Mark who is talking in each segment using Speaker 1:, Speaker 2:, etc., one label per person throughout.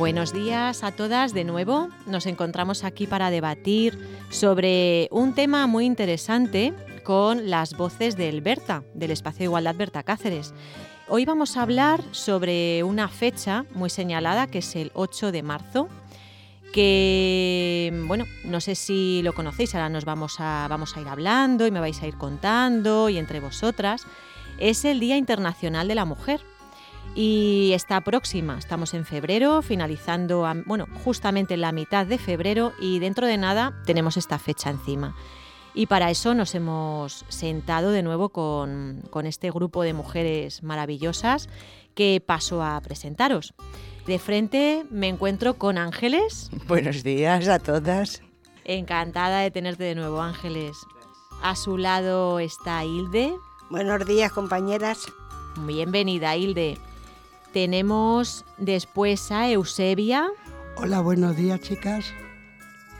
Speaker 1: Buenos días a todas de nuevo. Nos encontramos aquí para debatir sobre un tema muy interesante con las voces del Berta, del Espacio de Igualdad Berta Cáceres. Hoy vamos a hablar sobre una fecha muy señalada que es el 8 de marzo, que, bueno, no sé si lo conocéis, ahora nos vamos a, vamos a ir hablando y me vais a ir contando y entre vosotras. Es el Día Internacional de la Mujer y está próxima. Estamos en febrero, finalizando, bueno, justamente en la mitad de febrero y dentro de nada tenemos esta fecha encima. Y para eso nos hemos sentado de nuevo con, con este grupo de mujeres maravillosas que paso a presentaros. De frente me encuentro con Ángeles.
Speaker 2: Buenos días a todas.
Speaker 1: Encantada de tenerte de nuevo, Ángeles. A su lado está Hilde.
Speaker 3: Buenos días, compañeras.
Speaker 1: Bienvenida, Hilde. Tenemos después a Eusebia.
Speaker 4: Hola, buenos días, chicas.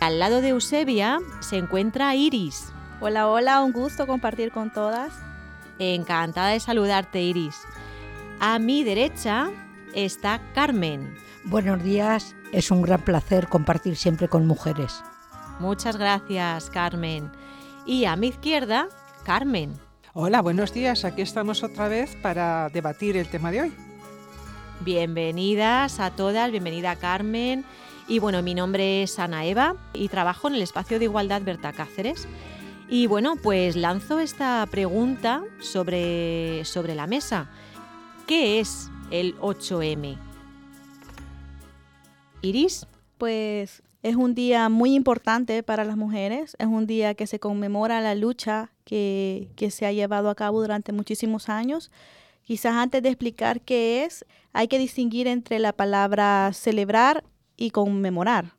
Speaker 1: Al lado de Eusebia se encuentra Iris.
Speaker 5: Hola, hola, un gusto compartir con todas.
Speaker 1: Encantada de saludarte, Iris. A mi derecha está Carmen.
Speaker 6: Buenos días, es un gran placer compartir siempre con mujeres.
Speaker 1: Muchas gracias, Carmen. Y a mi izquierda, Carmen.
Speaker 7: Hola, buenos días. Aquí estamos otra vez para debatir el tema de hoy.
Speaker 1: Bienvenidas a todas, bienvenida Carmen. Y bueno, mi nombre es Ana Eva y trabajo en el espacio de igualdad Berta Cáceres. Y bueno, pues lanzo esta pregunta sobre, sobre la mesa. ¿Qué es el 8M? Iris.
Speaker 5: Pues es un día muy importante para las mujeres, es un día que se conmemora la lucha que, que se ha llevado a cabo durante muchísimos años Quizás antes de explicar qué es, hay que distinguir entre la palabra celebrar y conmemorar.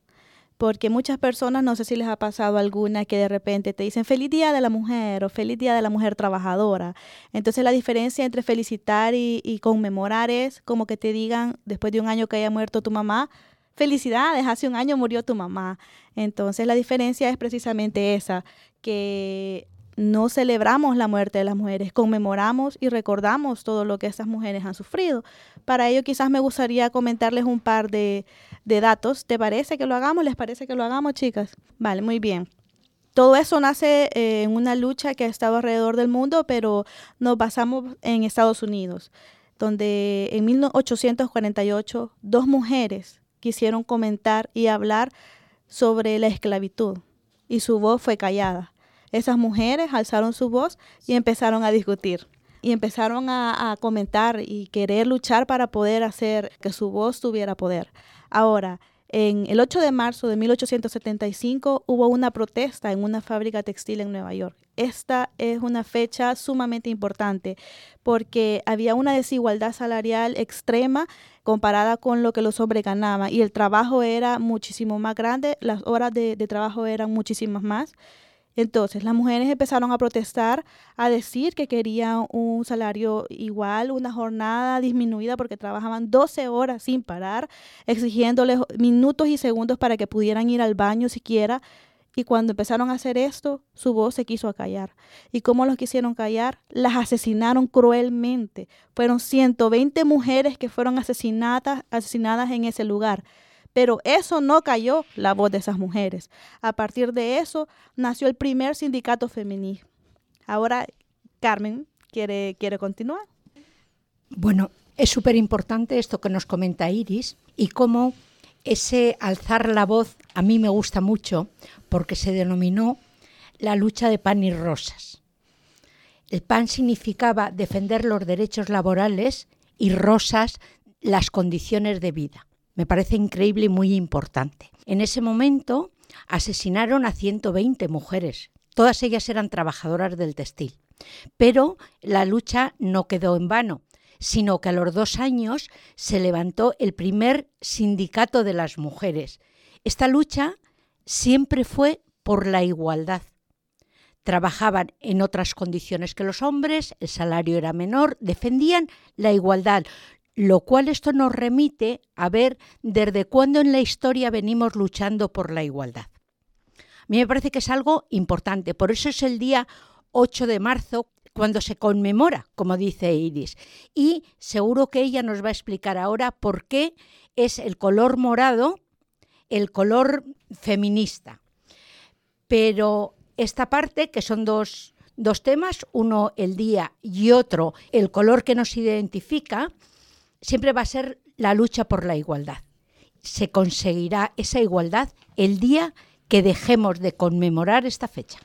Speaker 5: Porque muchas personas, no sé si les ha pasado alguna, que de repente te dicen feliz día de la mujer o feliz día de la mujer trabajadora. Entonces la diferencia entre felicitar y, conmemorar es como que te digan después de un año que haya muerto tu mamá, felicidades, hace un año murió tu mamá. Entonces la diferencia es precisamente esa, que no celebramos la muerte de las mujeres, conmemoramos y recordamos todo lo que estas mujeres han sufrido. Para ello quizás me gustaría comentarles un par de, datos. ¿Te parece que lo hagamos? ¿Les parece que lo hagamos, chicas? Vale, muy bien. Todo eso nace eh, en una lucha que ha estado alrededor del mundo, pero nos basamos en Estados Unidos, donde en 1848 dos mujeres quisieron comentar y hablar sobre la esclavitud y su voz fue callada esas mujeres alzaron su voz y empezaron a discutir. Y empezaron a, comentar y querer luchar para poder hacer que su voz tuviera poder. Ahora, en el 8 de marzo de 1875 hubo una protesta en una fábrica textil en Nueva York. Esta es una fecha sumamente importante porque había una desigualdad salarial extrema comparada con lo que los hombres ganaban y el trabajo era muchísimo más grande, las horas de, de trabajo eran muchísimas más. Entonces las mujeres empezaron a protestar, a decir que querían un salario igual, una jornada disminuida porque trabajaban 12 horas sin parar, exigiéndoles minutos y segundos para que pudieran ir al baño siquiera. Y cuando empezaron a hacer esto, su voz se quiso acallar. ¿Y cómo los quisieron callar? Las asesinaron cruelmente. Fueron 120 mujeres que fueron asesinadas, asesinadas en ese lugar. Pero eso no cayó la voz de esas mujeres. A partir de eso nació el primer sindicato femenino. Ahora, Carmen, ¿quiere, quiere continuar?
Speaker 6: Bueno, es súper importante esto que nos comenta Iris y cómo ese alzar la voz a mí me gusta mucho porque se denominó la lucha de pan y rosas. El pan significaba defender los derechos laborales y rosas las condiciones de vida. Me parece increíble y muy importante. En ese momento asesinaron a 120 mujeres. Todas ellas eran trabajadoras del textil. Pero la lucha no quedó en vano, sino que a los dos años se levantó el primer sindicato de las mujeres. Esta lucha siempre fue por la igualdad. Trabajaban en otras condiciones que los hombres, el salario era menor, defendían la igualdad, lo cual esto nos remite a ver desde cuándo en la historia venimos luchando por la igualdad. A mí me parece que es algo importante, por eso es el día 8 de marzo cuando se conmemora, como dice Iris. Y seguro que ella nos va a explicar ahora por qué es el color morado, el color feminista. Pero esta parte, que son dos, dos temas, uno el día y otro el color que nos identifica, siempre va a ser la lucha por la igualdad. Se conseguirá esa igualdad el día que dejemos de conmemorar esta fecha.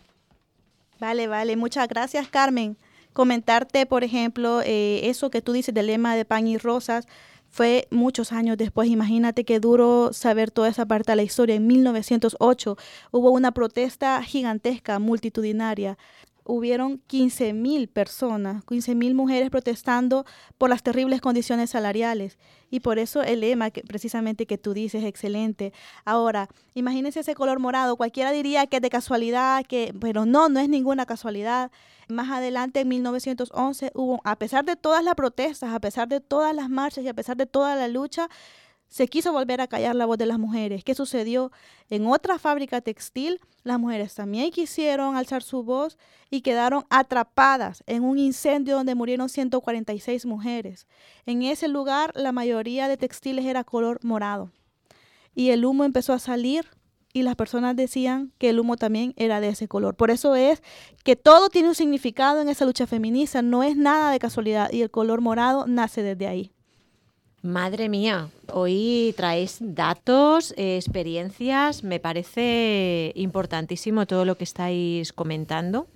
Speaker 5: Vale, vale. Muchas gracias, Carmen. Comentarte, por ejemplo, eh, eso que tú dices del lema de pan y rosas fue muchos años después. Imagínate qué duro saber toda esa parte de la historia. En 1908 hubo una protesta gigantesca, multitudinaria, hubieron 15 mil personas, 15 mil mujeres protestando por las terribles condiciones salariales. Y por eso el lema que precisamente que tú dices es excelente. Ahora, imagínense ese color morado. Cualquiera diría que es de casualidad, que, pero no, no es ninguna casualidad. Más adelante, en 1911, hubo, a pesar de todas las protestas, a pesar de todas las marchas y a pesar de toda la lucha, se quiso volver a callar la voz de las mujeres. ¿Qué sucedió? En otra fábrica textil, las mujeres también quisieron alzar su voz y quedaron atrapadas en un incendio donde murieron 146 mujeres. En ese lugar, la mayoría de textiles era color morado. Y el humo empezó a salir y las personas decían que el humo también era de ese color. Por eso es que todo tiene un significado en esa lucha feminista, no es nada de casualidad y el color morado nace desde ahí.
Speaker 1: Madre mía, hoy traéis datos, eh, experiencias, me parece importantísimo todo lo que estáis comentando.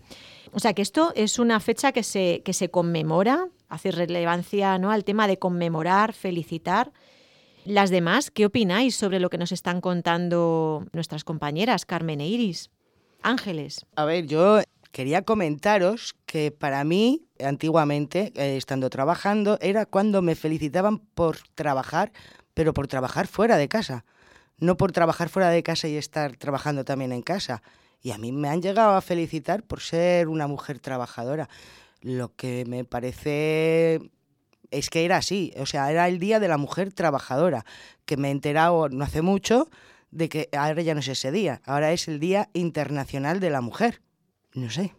Speaker 1: O sea que esto es una fecha que se, que se conmemora, hace relevancia ¿no? al tema de conmemorar, felicitar. Las demás, ¿qué opináis sobre lo que nos están contando nuestras compañeras Carmen e Iris? Ángeles.
Speaker 2: A ver, yo quería comentaros que para mí, antiguamente, eh, estando trabajando, era cuando me felicitaban por trabajar, pero por trabajar fuera de casa, no por trabajar fuera de casa y estar trabajando también en casa. Y a mí me han llegado a felicitar por ser una mujer trabajadora. Lo que me parece es que era así, o sea, era el Día de la Mujer Trabajadora, que me he enterado no hace mucho de que ahora ya no es ese día, ahora es el Día Internacional de la Mujer. No sé.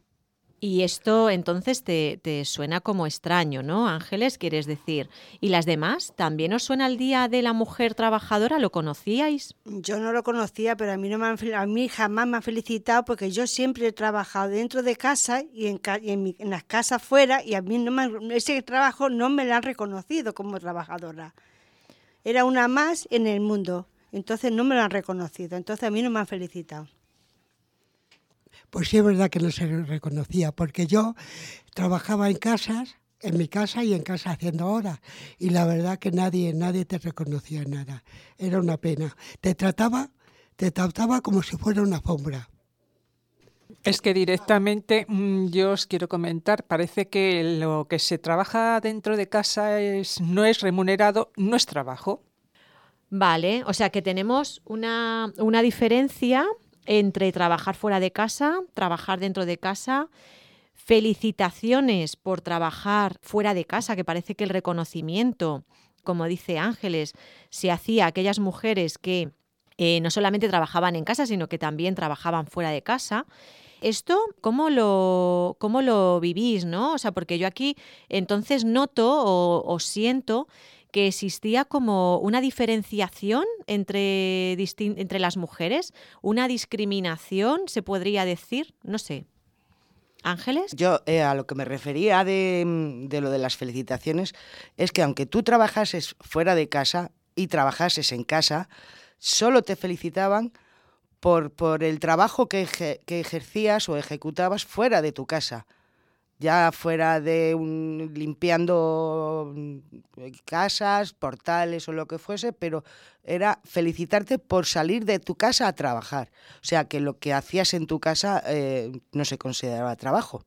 Speaker 1: Y esto entonces te, te, suena como extraño, ¿no, Ángeles? Quieres decir. ¿Y las demás? ¿También os suena el Día de la Mujer Trabajadora? ¿Lo conocíais?
Speaker 3: Yo no lo conocía, pero a mí, no me han, a mí jamás me han felicitado porque yo siempre he trabajado dentro de casa y en, y en, mi, en las casas fuera y a mí no me, ese trabajo no me lo han reconocido como trabajadora. Era una más en el mundo, entonces no me lo han reconocido, entonces a mí no me han felicitado
Speaker 4: pues sí es verdad que no se reconocía, porque yo trabajaba en casas, en mi casa y en casa haciendo horas, y la verdad que nadie, nadie te reconocía nada. Era una pena. Te trataba, te trataba como si fuera una alfombra.
Speaker 7: Es que directamente mm, yo os quiero comentar, parece que lo que se trabaja dentro de casa es, no es remunerado, no es trabajo.
Speaker 1: Vale, o sea que tenemos una, una diferencia entre trabajar fuera de casa, trabajar dentro de casa, felicitaciones por trabajar fuera de casa, que parece que el reconocimiento, como dice Ángeles, se hacía a aquellas mujeres que eh, no solamente trabajaban en casa, sino que también trabajaban fuera de casa. Esto, ¿cómo lo, cómo lo vivís? ¿no? O sea, porque yo aquí entonces noto o, o siento que existía como una diferenciación entre, entre las mujeres, una discriminación, se podría decir, no sé. Ángeles.
Speaker 2: Yo eh, a lo que me refería de, de, lo de las felicitaciones es que aunque tú trabajases fuera de casa y trabajases en casa, solo te felicitaban por, por el trabajo que, que ejercías o ejecutabas fuera de tu casa ya fuera de un, limpiando mm, casas, portales o lo que fuese, pero era felicitarte por salir de tu casa a trabajar. O sea, que lo que hacías en tu casa eh, no se consideraba trabajo.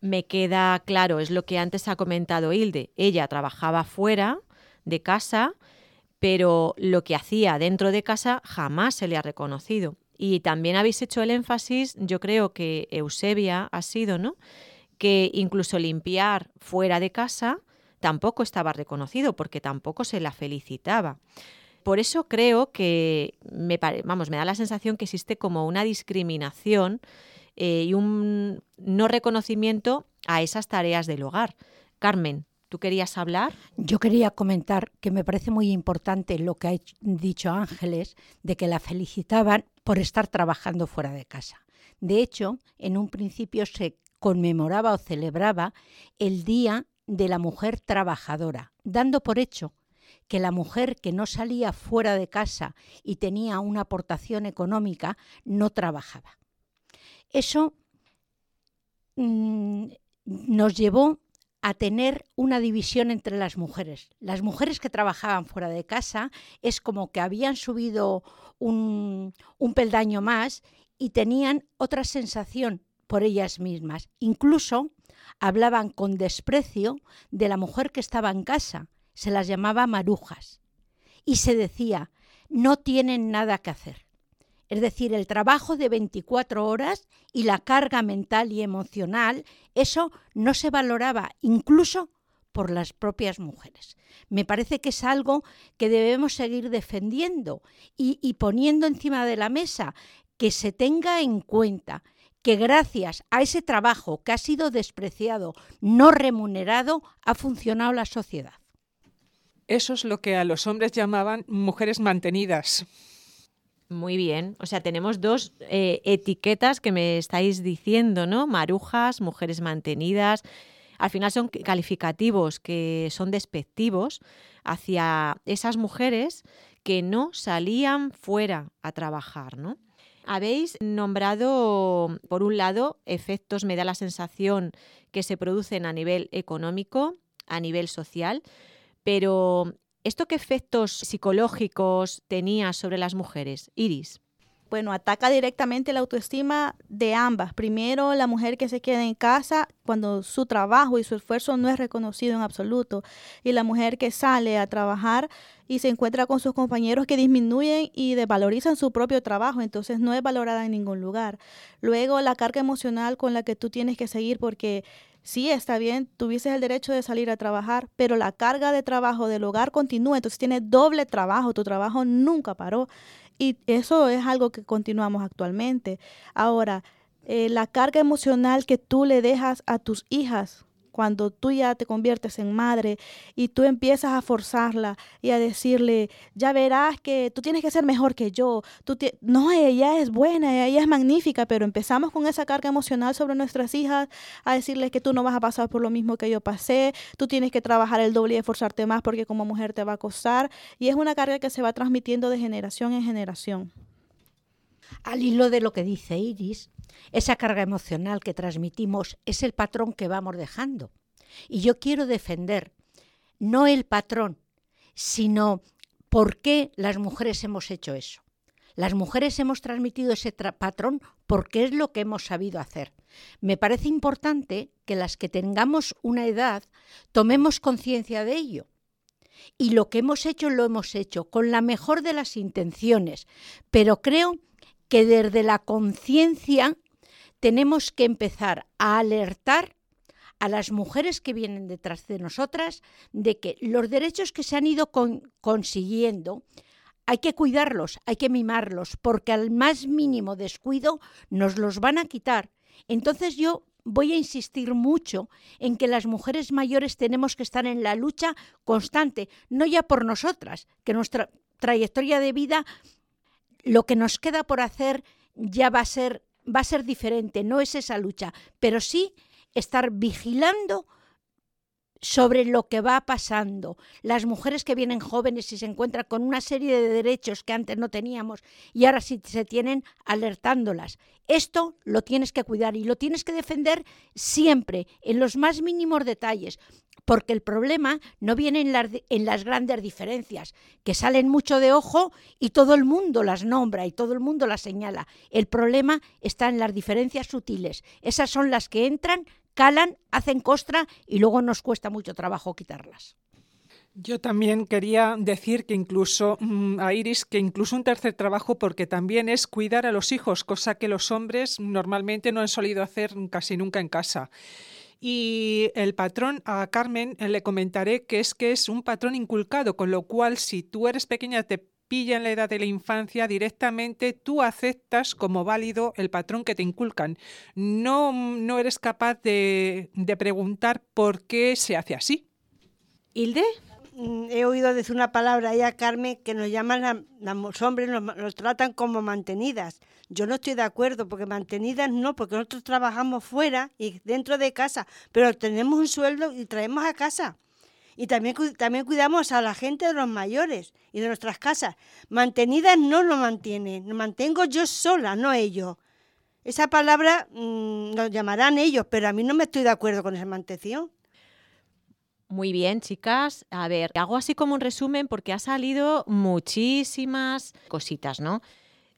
Speaker 1: Me queda claro, es lo que antes ha comentado Hilde. Ella trabajaba fuera de casa, pero lo que hacía dentro de casa jamás se le ha reconocido. Y también habéis hecho el énfasis, yo creo que Eusebia ha sido, ¿no? Que incluso limpiar fuera de casa tampoco estaba reconocido porque tampoco se la felicitaba. Por eso creo que me, vamos, me da la sensación que existe como una discriminación eh, y un no reconocimiento a esas tareas del hogar. Carmen, ¿Tú querías hablar?
Speaker 6: Yo quería comentar que me parece muy importante lo que ha dicho Ángeles, de que la felicitaban por estar trabajando fuera de casa. De hecho, en un principio se conmemoraba o celebraba el Día de la Mujer Trabajadora, dando por hecho que la mujer que no salía fuera de casa y tenía una aportación económica no trabajaba. Eso mm, nos llevó a tener una división entre las mujeres. Las mujeres que trabajaban fuera de casa es como que habían subido un, un peldaño más y tenían otra sensación por ellas mismas. Incluso hablaban con desprecio de la mujer que estaba en casa, se las llamaba marujas. Y se decía, no tienen nada que hacer. Es decir, el trabajo de 24 horas y la carga mental y emocional, eso no se valoraba incluso por las propias mujeres. Me parece que es algo que debemos seguir defendiendo y, y poniendo encima de la mesa, que se tenga en cuenta que gracias a ese trabajo que ha sido despreciado, no remunerado, ha funcionado la sociedad.
Speaker 7: Eso es lo que a los hombres llamaban mujeres mantenidas.
Speaker 1: Muy bien, o sea, tenemos dos eh, etiquetas que me estáis diciendo, ¿no? Marujas, mujeres mantenidas. Al final son calificativos que son despectivos hacia esas mujeres que no salían fuera a trabajar, ¿no? Habéis nombrado, por un lado, efectos, me da la sensación, que se producen a nivel económico, a nivel social, pero ¿esto qué efectos psicológicos tenía sobre las mujeres? Iris
Speaker 5: bueno, ataca directamente la autoestima de ambas. Primero, la mujer que se queda en casa cuando su trabajo y su esfuerzo no es reconocido en absoluto. Y la mujer que sale a trabajar y se encuentra con sus compañeros que disminuyen y desvalorizan su propio trabajo, entonces no es valorada en ningún lugar. Luego, la carga emocional con la que tú tienes que seguir porque sí, está bien, tuvieses el derecho de salir a trabajar, pero la carga de trabajo del hogar continúa, entonces tienes doble trabajo, tu trabajo nunca paró. Y eso es algo que continuamos actualmente. Ahora, eh, la carga emocional que tú le dejas a tus hijas cuando tú ya te conviertes en madre y tú empiezas a forzarla y a decirle, ya verás que tú tienes que ser mejor que yo. Tú no, ella es buena, ella es magnífica, pero empezamos con esa carga emocional sobre nuestras hijas a decirles que tú no vas a pasar por lo mismo que yo pasé, tú tienes que trabajar el doble y esforzarte más porque como mujer te va a costar. Y es una carga que se va transmitiendo de generación en generación.
Speaker 6: Al hilo de lo que dice Iris, esa carga emocional que transmitimos es el patrón que vamos dejando. Y yo quiero defender no el patrón, sino por qué las mujeres hemos hecho eso. Las mujeres hemos transmitido ese patrón porque es lo que hemos sabido hacer. Me parece importante que las que tengamos una edad tomemos conciencia de ello. Y lo que hemos hecho lo hemos hecho con la mejor de las intenciones, pero creo que desde la conciencia tenemos que empezar a alertar a las mujeres que vienen detrás de nosotras de que los derechos que se han ido consiguiendo hay que cuidarlos, hay que mimarlos, porque al más mínimo descuido nos los van a quitar. Entonces yo voy a insistir mucho en que las mujeres mayores tenemos que estar en la lucha constante, no ya por nosotras, que nuestra trayectoria de vida lo que nos queda por hacer ya va a ser, va a ser diferente, no es esa lucha, pero sí estar vigilando sobre lo que va pasando. Las mujeres que vienen jóvenes y se encuentran con una serie de derechos que antes no teníamos y ahora sí se tienen alertándolas. Esto lo tienes que cuidar y lo tienes que defender siempre, en los más mínimos detalles, porque el problema no viene en las, en las, grandes diferencias, que salen mucho de ojo y todo el mundo las nombra y todo el mundo las señala. El problema está en las diferencias sutiles. Esas son las que entran, calan, hacen costra y luego nos cuesta mucho trabajo quitarlas.
Speaker 7: Yo también quería decir que incluso mm, a Iris que incluso un tercer trabajo porque también es cuidar a los hijos, cosa que los hombres normalmente no han solido hacer casi nunca en casa. Y el patrón, a Carmen le comentaré que es que es un patrón inculcado, con lo cual si tú eres pequeña te pilla en la edad de la infancia, directamente tú aceptas como válido el patrón que te inculcan. No, no eres capaz de, de preguntar por qué se hace así.
Speaker 1: Hilde.
Speaker 3: Mm, He oído decir una palabra ahí a Carmen que nos llaman, a- los hombres nos, nos tratan como mantenidas. Yo no estoy de acuerdo, porque mantenidas no, porque nosotros trabajamos fuera y dentro de casa, pero tenemos un sueldo y traemos a casa. Y también, también cuidamos a la gente de los mayores y de nuestras casas. Mantenidas no lo mantienen, lo mantengo yo sola, no ellos. Esa palabra mm, nos llamarán ellos, pero a mí no me estoy de acuerdo con esa mantención.
Speaker 1: Muy bien, chicas. A ver, hago así como un resumen porque ha salido muchísimas cositas, ¿no?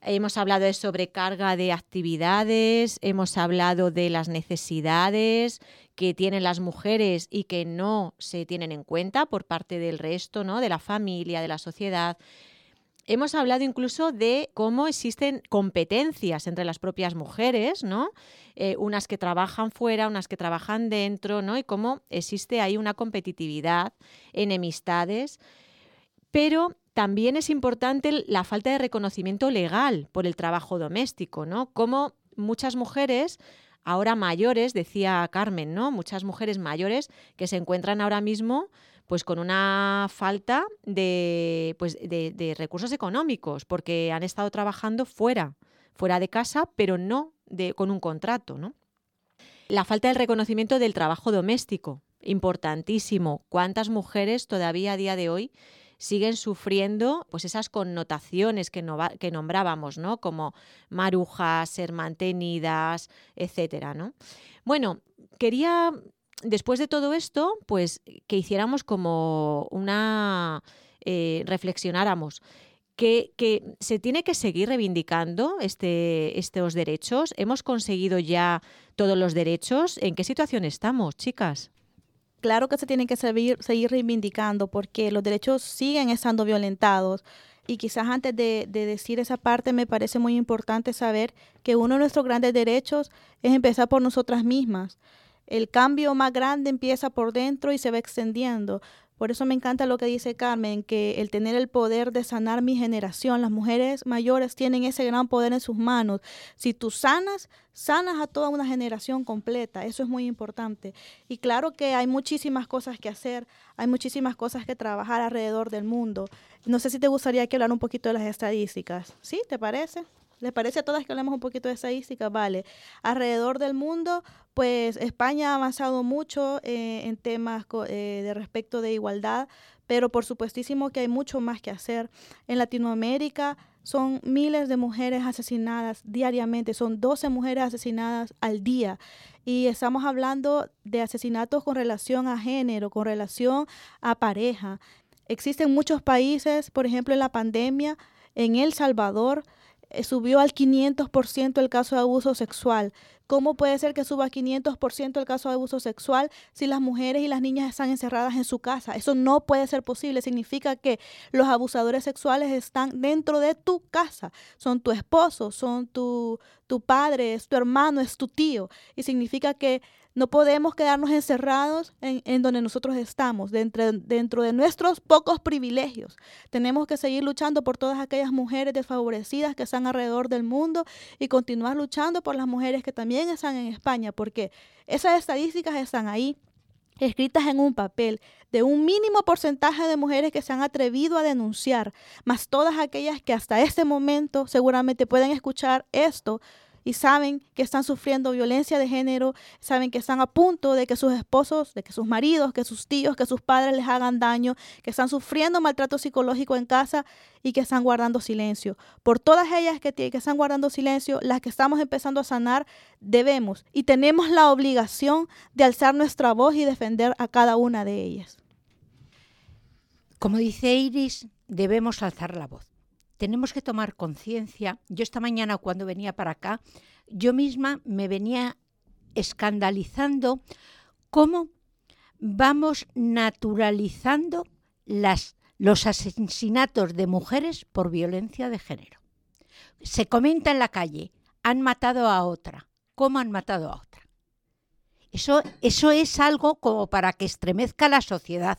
Speaker 1: Hemos hablado de sobrecarga de actividades, hemos hablado de las necesidades que tienen las mujeres y que no se tienen en cuenta por parte del resto, ¿no? De la familia, de la sociedad. Hemos hablado incluso de cómo existen competencias entre las propias mujeres, ¿no? Eh, unas que trabajan fuera, unas que trabajan dentro, ¿no? Y cómo existe ahí una competitividad, enemistades. Pero también es importante la falta de reconocimiento legal por el trabajo doméstico, ¿no? Como muchas mujeres ahora mayores, decía Carmen, ¿no? Muchas mujeres mayores que se encuentran ahora mismo pues con una falta de, pues, de, recursos económicos, porque han estado trabajando fuera, fuera de casa, pero no con un contrato, ¿no? La falta del reconocimiento del trabajo doméstico, importantísimo. ¿Cuántas mujeres todavía a día de hoy siguen sufriendo pues esas connotaciones que, nombrábamos, ¿no? Como marujas, ser mantenidas, etcétera, ¿no? Bueno, quería después de todo esto, pues que hiciéramos como una eh, reflexionáramos que, que se tiene que seguir reivindicando este, estos derechos. Hemos conseguido ya todos los derechos. ¿En qué situación estamos, chicas?
Speaker 5: Claro que se tienen que seguir, reivindicando porque los derechos siguen estando violentados. Y quizás antes de decir esa parte me parece muy importante saber que uno de nuestros grandes derechos es empezar por nosotras mismas. El cambio más grande empieza por dentro y se va extendiendo. Por eso me encanta lo que dice Carmen, que el tener el poder de sanar mi generación, las mujeres mayores tienen ese gran poder en sus manos. Si tú sanas, sanas a toda una generación completa. Eso es muy importante. Y claro que hay muchísimas cosas que hacer, hay muchísimas cosas que trabajar alrededor del mundo. No sé si te gustaría que hablar un poquito de las estadísticas. ¿Sí? ¿Te parece? ¿Les parece a todas que hablemos un poquito de estadística? Vale. Alrededor del mundo, pues España ha avanzado mucho eh, en temas eh, de respecto de igualdad, pero por supuestísimo que hay mucho más que hacer. En Latinoamérica son miles de mujeres asesinadas diariamente, son 12 mujeres asesinadas al día. Y estamos hablando de asesinatos con relación a género, con relación a pareja. Existen muchos países, por ejemplo, en la pandemia, en El Salvador, subió al 500% el caso de abuso sexual. ¿Cómo puede ser que suba 500% el caso de abuso sexual si las mujeres y las niñas están encerradas en su casa? Eso no puede ser posible. Significa que los abusadores sexuales están dentro de tu casa. Son tu esposo, son tu, tu padre, es tu hermano, es tu tío. Y significa que no podemos quedarnos encerrados en, donde nosotros estamos, dentro de nuestros pocos privilegios. Tenemos que seguir luchando por todas aquellas mujeres desfavorecidas que están alrededor del mundo y continuar luchando por las mujeres que también están en España, porque esas estadísticas están ahí escritas en un papel de un mínimo porcentaje de mujeres que se han atrevido a denunciar, más todas aquellas que hasta este momento seguramente pueden escuchar esto y saben que están sufriendo violencia de género, saben que están a punto de que sus esposos, de que sus maridos, que sus tíos, que sus padres les hagan daño, que están sufriendo maltrato psicológico en casa y que están guardando silencio. Por todas ellas que, que están guardando silencio, las que estamos empezando a sanar, debemos y tenemos la obligación de alzar nuestra voz y defender a cada una de ellas.
Speaker 6: Como dice Iris, debemos alzar la voz tenemos que tomar conciencia. Yo esta mañana cuando venía para acá, yo misma me venía escandalizando cómo vamos naturalizando las, los asesinatos de mujeres por violencia de género. Se comenta en la calle, han matado a otra. ¿Cómo han matado a otra? Eso, eso es algo como para que estremezca la sociedad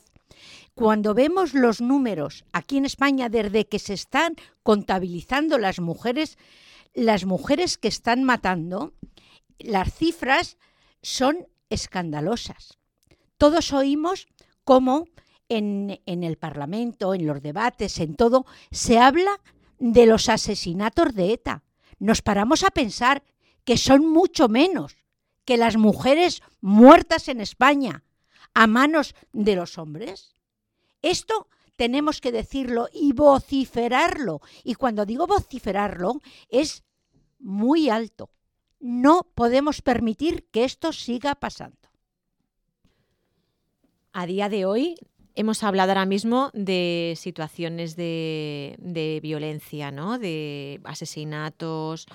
Speaker 6: cuando vemos los números aquí en España desde que se están contabilizando las mujeres, las mujeres que están matando, las cifras son escandalosas. Todos oímos cómo en, en el Parlamento, en los debates, en todo, se habla de los asesinatos de ETA. Nos paramos a pensar que son mucho menos que las mujeres muertas en España a manos de los hombres. Esto tenemos que decirlo y vociferarlo. Y cuando digo vociferarlo es muy alto. No podemos permitir que esto siga pasando.
Speaker 1: A día de hoy hemos hablado ahora mismo de situaciones de, violencia, ¿no? de asesinatos.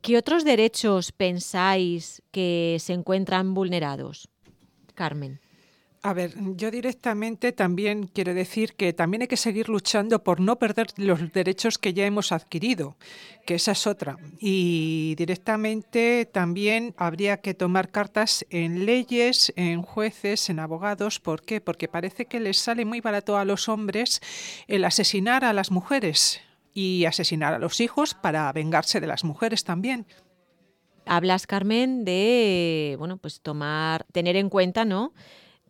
Speaker 1: ¿Qué otros derechos pensáis que se encuentran vulnerados? Carmen.
Speaker 7: A ver, yo directamente también quiero decir que también hay que seguir luchando por no perder los derechos que ya hemos adquirido, que esa es otra. Y directamente también habría que tomar cartas en leyes, en jueces, en abogados. ¿Por qué? Porque parece que les sale muy barato a los hombres el asesinar a las mujeres y asesinar a los hijos para vengarse de las mujeres también.
Speaker 1: Hablas, Carmen, de bueno, pues tomar, tener en cuenta, ¿no?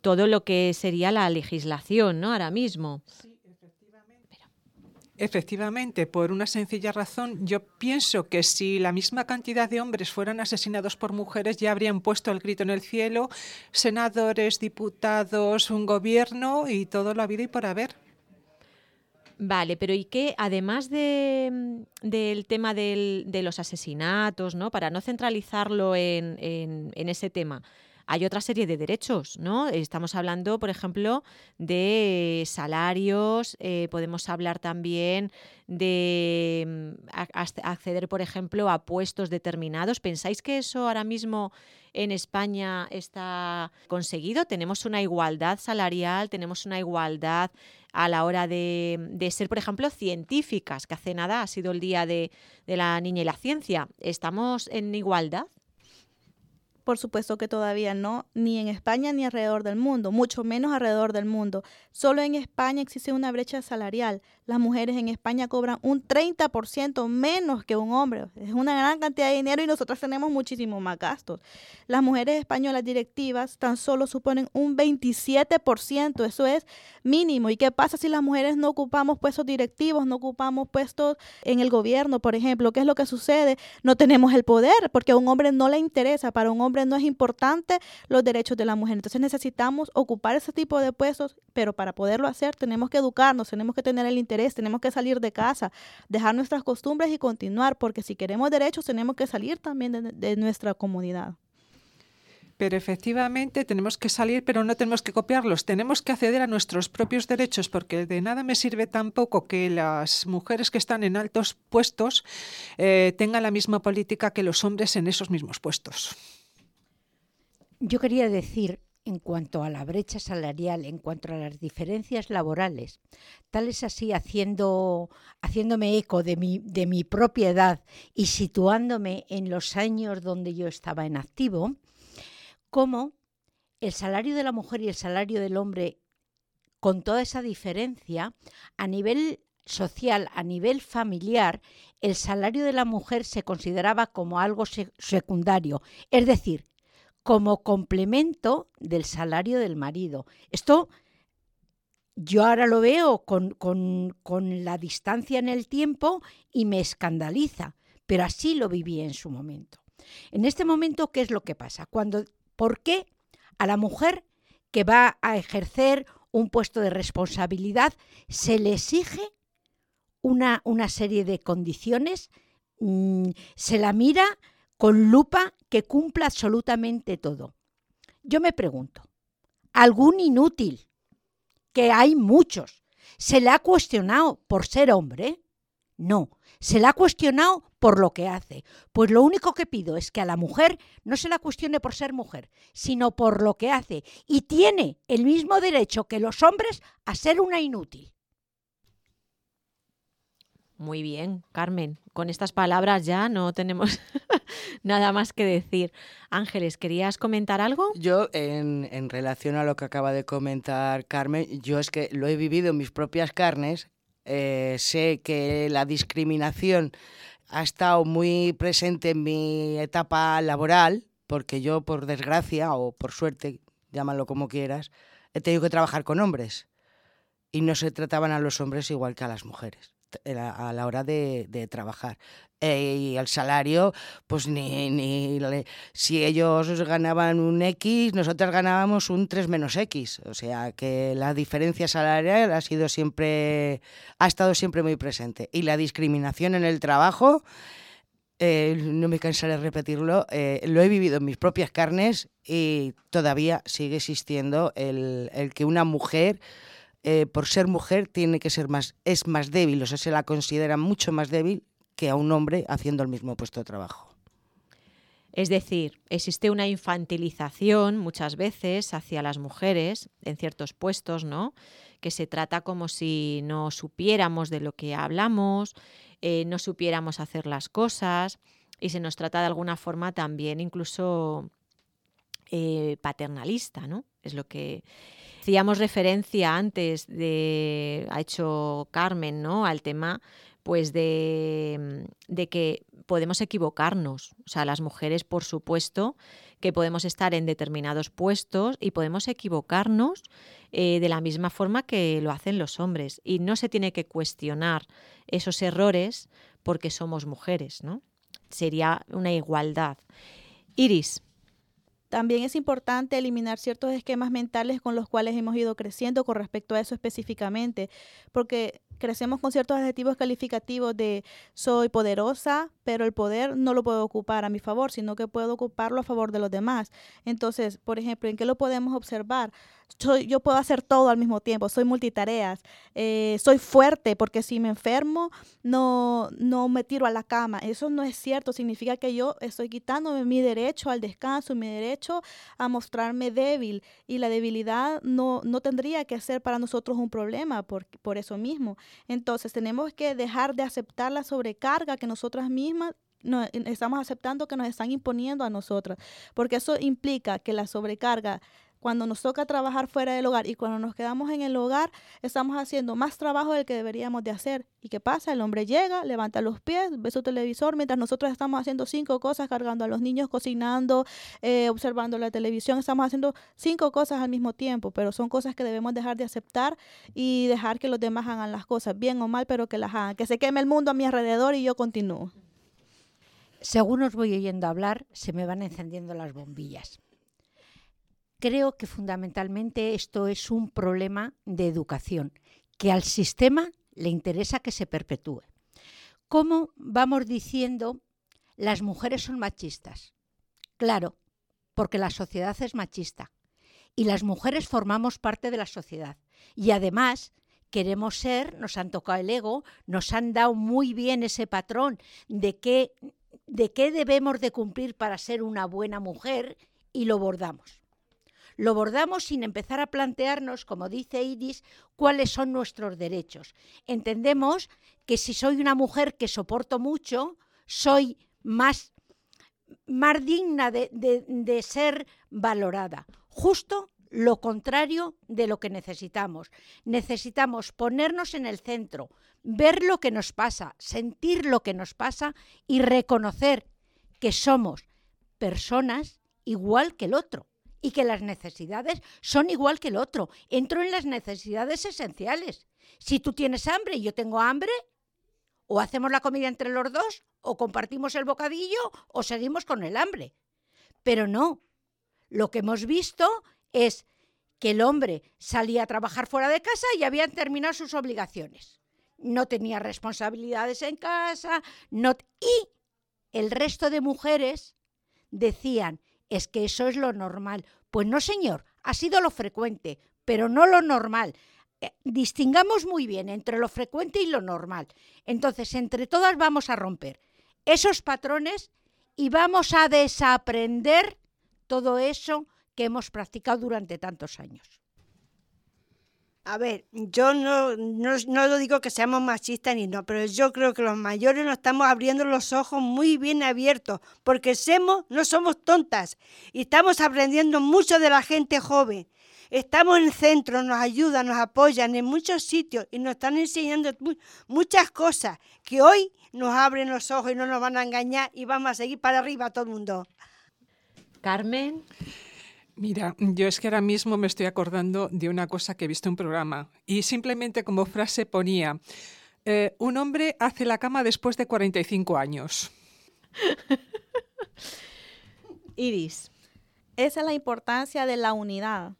Speaker 1: Todo lo que sería la legislación, ¿no? Ahora mismo. Sí,
Speaker 7: efectivamente. Efectivamente, por una sencilla razón, yo pienso que si la misma cantidad de hombres fueran asesinados por mujeres, ya habrían puesto el grito en el cielo, senadores, diputados, un gobierno y todo lo habido y por haber.
Speaker 1: Vale, pero ¿y qué, además de, del tema del, de los asesinatos, ¿no? Para no centralizarlo en, en, en ese tema, hay otra serie de derechos, ¿no? Estamos hablando, por ejemplo, de salarios, eh, podemos hablar también de mm, acceder, por ejemplo, a puestos determinados. ¿Pensáis que eso ahora mismo en España está conseguido? Tenemos una igualdad salarial, tenemos una igualdad a la hora de, de ser, por ejemplo, científicas, que hace nada ha sido el Día de la Niña y la Ciencia. ¿Estamos en igualdad?
Speaker 5: Por supuesto que todavía no, ni en España ni alrededor del mundo, mucho menos alrededor del mundo. Solo en España existe una brecha salarial. Las mujeres en España cobran un 30% menos que un hombre. Es una gran cantidad de dinero y nosotros tenemos muchísimo más gastos. Las mujeres españolas directivas tan solo suponen un 27%, eso es mínimo. ¿Y qué pasa si las mujeres no ocupamos puestos directivos, no ocupamos puestos en el gobierno, por ejemplo? ¿Qué es lo que sucede? No tenemos el poder porque a un hombre no le interesa, para un hombre no es importante los derechos de la mujer. Entonces necesitamos ocupar ese tipo de puestos, pero para poderlo hacer tenemos que educarnos, tenemos que tener el interés, tenemos que salir de casa, dejar nuestras costumbres y continuar, porque si queremos derechos tenemos que salir también de, de nuestra comunidad
Speaker 7: pero efectivamente tenemos que salir, pero no tenemos que copiarlos, tenemos que acceder a nuestros propios derechos, porque de nada me sirve tampoco que las mujeres que están en altos puestos eh, tengan la misma política que los hombres en esos mismos puestos.
Speaker 6: Yo quería decir, en cuanto a la brecha salarial, en cuanto a las diferencias laborales, tal es así haciendo, haciéndome eco de mi, de mi y situándome en los años donde yo estaba en activo, como el salario de la mujer y el salario del hombre, con toda esa diferencia, a nivel social, a nivel familiar, el salario de la mujer se consideraba como algo secundario, es decir, como complemento del salario del marido. Esto yo ahora lo veo con, la distancia en el tiempo y me escandaliza, pero así lo viví en su momento. En este momento, ¿qué es lo que pasa? Cuando, ¿Por qué a la mujer que va a ejercer un puesto de responsabilidad se le exige una, una serie de condiciones? Mm, se la mira con lupa que cumpla absolutamente todo. Yo me pregunto, ¿algún inútil, que hay muchos, se le ha cuestionado por ser hombre? No, se la ha cuestionado por lo que hace. Pues lo único que pido es que a la mujer no se la cuestione por ser mujer, sino por lo que hace. Y tiene el mismo derecho que los hombres a ser una inútil.
Speaker 1: Muy bien, Carmen. Con estas palabras ya no tenemos nada más que decir. Ángeles, ¿querías comentar algo?
Speaker 2: Yo, en, relación a lo que acaba de comentar Carmen, yo es que lo he vivido en mis propias carnes. Eh, sé que la discriminación ha estado muy presente en mi etapa laboral, porque yo, por desgracia o por suerte, llámalo como quieras, he tenido que trabajar con hombres. y no se trataban a los hombres igual que a las mujeres a la hora de, trabajar. Eh, y el salario, pues ni, ni si ellos ganaban un X, nosotros ganábamos un 3 menos X. O sea que la diferencia salarial ha sido siempre, ha estado siempre muy presente. Y la discriminación en el trabajo, eh, no me cansaré de repetirlo, eh, lo he vivido en mis propias carnes y todavía sigue existiendo el, el que una mujer eh, por ser mujer tiene que ser más, es más débil, o sea, se la considera mucho más débil que a un hombre haciendo el mismo puesto de trabajo.
Speaker 1: Es decir, existe una infantilización muchas veces hacia las mujeres en ciertos puestos, ¿no? Que se trata como si no supiéramos de lo que hablamos, eh, no supiéramos hacer las cosas y se nos trata de alguna forma también incluso eh, paternalista, ¿no? Es lo que Hacíamos referencia antes de, ha hecho Carmen, ¿no? Al tema pues de, de, que podemos equivocarnos. O sea, las mujeres, por supuesto, que podemos estar en determinados puestos y podemos equivocarnos eh, de la misma forma que lo hacen los hombres. Y no se tiene que cuestionar esos errores porque somos mujeres, ¿no? Sería una igualdad. Iris.
Speaker 5: También es importante eliminar ciertos esquemas mentales con los cuales hemos ido creciendo con respecto a eso específicamente, porque crecemos con ciertos adjetivos calificativos de soy poderosa, pero el poder no lo puedo ocupar a mi favor, sino que puedo ocuparlo a favor de los demás. Entonces, por ejemplo, ¿en qué lo podemos observar? yo puedo hacer todo al mismo tiempo, soy multitareas, eh, soy fuerte porque si me enfermo no, no me tiro a la cama. Eso no es cierto, significa que yo estoy quitándome mi derecho al descanso, mi derecho a mostrarme débil y la debilidad no, no tendría que ser para nosotros un problema por, por eso mismo. Entonces tenemos que dejar de aceptar la sobrecarga que nosotras mismas no, estamos aceptando que nos están imponiendo a nosotras, porque eso implica que la sobrecarga cuando nos toca trabajar fuera del hogar y cuando nos quedamos en el hogar, estamos haciendo más trabajo del que deberíamos de hacer. ¿Y qué pasa? El hombre llega, levanta los pies, ve su televisor, mientras nosotros estamos haciendo cinco cosas, cargando a los niños, cocinando, eh, observando la televisión, estamos haciendo cinco cosas al mismo tiempo, pero son cosas que debemos dejar de aceptar y dejar que los demás hagan las cosas, bien o mal, pero que las hagan, que se queme el mundo a mi alrededor y yo continúo.
Speaker 6: Según os voy oyendo hablar, se me van encendiendo las bombillas. Creo que fundamentalmente esto es un problema de educación, que al sistema le interesa que se perpetúe. ¿Cómo vamos diciendo las mujeres son machistas? Claro, porque la sociedad es machista y las mujeres formamos parte de la sociedad. Y además queremos ser, nos han tocado el ego, nos han dado muy bien ese patrón de qué, de qué debemos de cumplir para ser una buena mujer y lo bordamos. Lo bordamos sin empezar a plantearnos, como dice Iris, cuáles son nuestros derechos. Entendemos que si soy una mujer que soporto mucho, soy más, más digna de, de ser valorada. Justo lo contrario de lo que necesitamos. Necesitamos ponernos en el centro, ver lo que nos pasa, sentir lo que nos pasa y reconocer que somos personas igual que el otro y que las necesidades son igual que el otro. Entro en las necesidades esenciales. Si tú tienes hambre y yo tengo hambre, o hacemos la comida entre los dos, o compartimos el bocadillo, o seguimos con el hambre. Pero no. Lo que hemos visto es que el hombre salía a trabajar fuera de casa y habían terminado sus obligaciones. No tenía responsabilidades en casa, no y el resto de mujeres decían, es que eso es lo normal. Pues no, señor, ha sido lo frecuente, pero no lo normal. Eh, distingamos muy bien entre lo frecuente y lo normal. Entonces, entre todas vamos a romper esos patrones y vamos a desaprender todo eso que hemos practicado durante tantos años.
Speaker 3: A ver, yo no, no, lo digo que seamos machistas ni no, pero yo creo que los mayores nos estamos abriendo los ojos muy bien abiertos, porque somos, no somos tontas y estamos aprendiendo mucho de la gente joven. Estamos en el centro, nos ayudan, nos apoyan en muchos sitios y nos están enseñando muchas cosas que hoy nos abren los ojos y no nos van a engañar y vamos a seguir para arriba todo el mundo.
Speaker 1: Carmen.
Speaker 7: Mira, yo es que ahora mismo me estoy acordando de una cosa que he visto en un programa y simplemente como frase ponía, eh, un hombre hace la cama después de 45 años.
Speaker 5: Iris, esa es la importancia de la unidad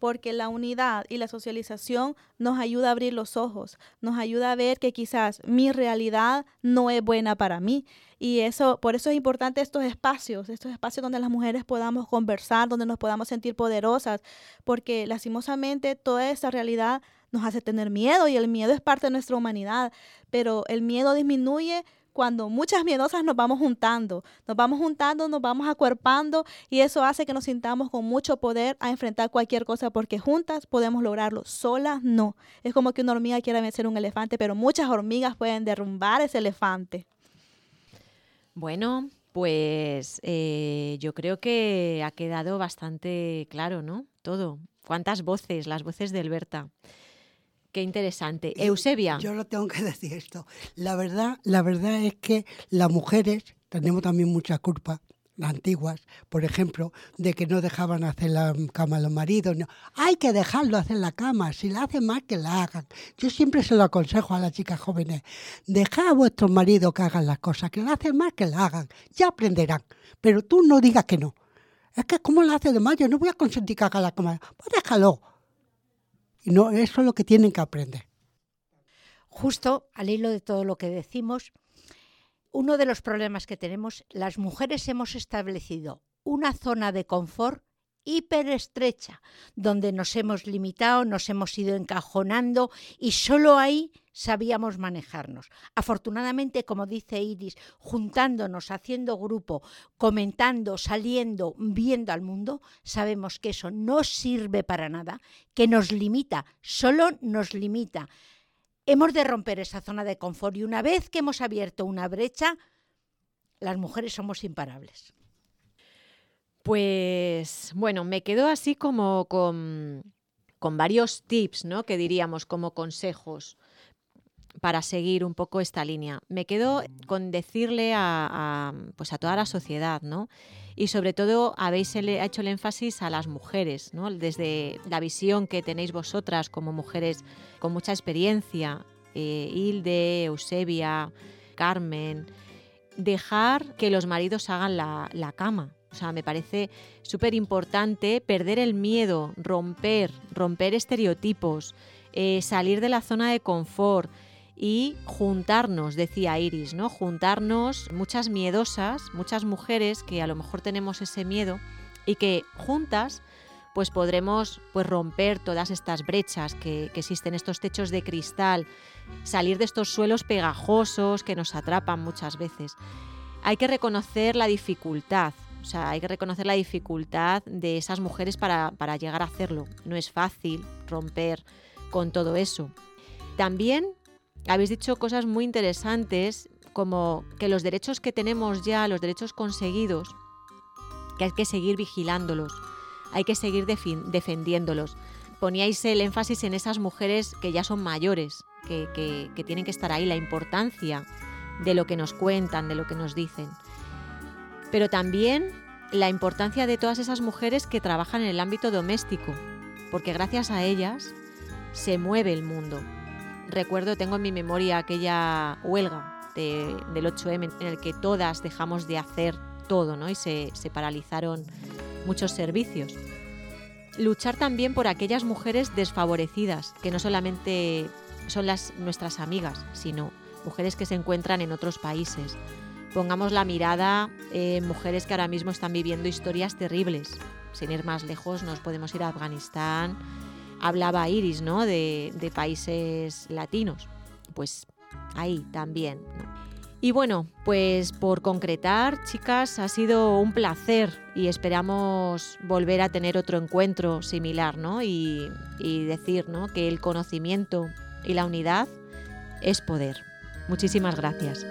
Speaker 5: porque la unidad y la socialización nos ayuda a abrir los ojos, nos ayuda a ver que quizás mi realidad no es buena para mí. Y eso, por eso es importante estos espacios, estos espacios donde las mujeres podamos conversar, donde nos podamos sentir poderosas, porque lastimosamente toda esa realidad nos hace tener miedo y el miedo es parte de nuestra humanidad, pero el miedo disminuye cuando muchas miedosas nos vamos juntando, nos vamos juntando, nos vamos acuerpando y eso hace que nos sintamos con mucho poder a enfrentar cualquier cosa porque juntas podemos lograrlo, solas no. Es como que una hormiga quiera vencer un elefante, pero muchas hormigas pueden derrumbar ese elefante.
Speaker 1: Bueno, pues eh, yo creo que ha quedado bastante claro, ¿no? Todo. ¿Cuántas voces? Las voces de Alberta. Qué interesante. Eusebia.
Speaker 4: Yo lo tengo que decir esto. La verdad, la verdad es que las mujeres tenemos también mucha culpa, antiguas, por ejemplo, de que no dejaban hacer la cama los maridos. No. Hay que dejarlo hacer la cama. Si la hacen mal, que la hagan. Yo siempre se lo aconsejo a las chicas jóvenes. Dejad a vuestros maridos que hagan las cosas. Que la hacen mal, que la hagan. Ya aprenderán. Pero tú no digas que no. Es que como la hace de mal, yo no voy a consentir que haga la cama. Pues déjalo y no, eso es lo que tienen que aprender.
Speaker 6: Justo al hilo de todo lo que decimos, uno de los problemas que tenemos, las mujeres hemos establecido una zona de confort hiperestrecha, donde nos hemos limitado, nos hemos ido encajonando y solo ahí sabíamos manejarnos. Afortunadamente, como dice Iris, juntándonos, haciendo grupo, comentando, saliendo, viendo al mundo, sabemos que eso no sirve para nada, que nos limita, solo nos limita. Hemos de romper esa zona de confort y una vez que hemos abierto una brecha, las mujeres somos imparables.
Speaker 1: Pues bueno, me quedo así como con, varios tips, ¿no? Que diríamos como consejos para seguir un poco esta línea. Me quedo con decirle a, pues a toda la sociedad, ¿no? Y sobre todo habéis hecho el énfasis a las mujeres, ¿no? Desde la visión que tenéis vosotras como mujeres con mucha experiencia, eh, Hilde, Eusebia, Carmen, dejar que los maridos hagan la, la cama, o sea, me parece súper importante perder el miedo, romper, romper estereotipos, eh, salir de la zona de confort y juntarnos, decía Iris, ¿no? Juntarnos muchas miedosas, muchas mujeres que a lo mejor tenemos ese miedo y que juntas pues podremos pues romper todas estas brechas que, que existen, estos techos de cristal, salir de estos suelos pegajosos que nos atrapan muchas veces. Hay que reconocer la dificultad, o sea, hay que reconocer la dificultad de esas mujeres para, llegar a hacerlo. No es fácil romper con todo eso. También habéis dicho cosas muy interesantes como que los derechos que tenemos ya, los derechos conseguidos, que hay que seguir vigilándolos, hay que seguir defendiéndolos. Poníais el énfasis en esas mujeres que ya son mayores, que, que tienen que estar ahí, la importancia de lo que nos cuentan, de lo que nos dicen pero también la importancia de todas esas mujeres que trabajan en el ámbito doméstico, porque gracias a ellas se mueve el mundo. Recuerdo, tengo en mi memoria aquella huelga del 8M en el que todas dejamos de hacer todo ¿no? y se, paralizaron muchos servicios. Luchar también por aquellas mujeres desfavorecidas, que no solamente son las, nuestras amigas, sino mujeres que se encuentran en otros países, pongamos la mirada en mujeres que ahora mismo están viviendo historias terribles. Sin ir más lejos, nos podemos ir a Afganistán. Hablaba Iris, ¿no? De, países latinos. Pues ahí también. Y bueno, pues por concretar, chicas, ha sido un placer y esperamos volver a tener otro encuentro similar, ¿no? Y, y decir, ¿no? Que el conocimiento y la unidad es poder. Muchísimas gracias.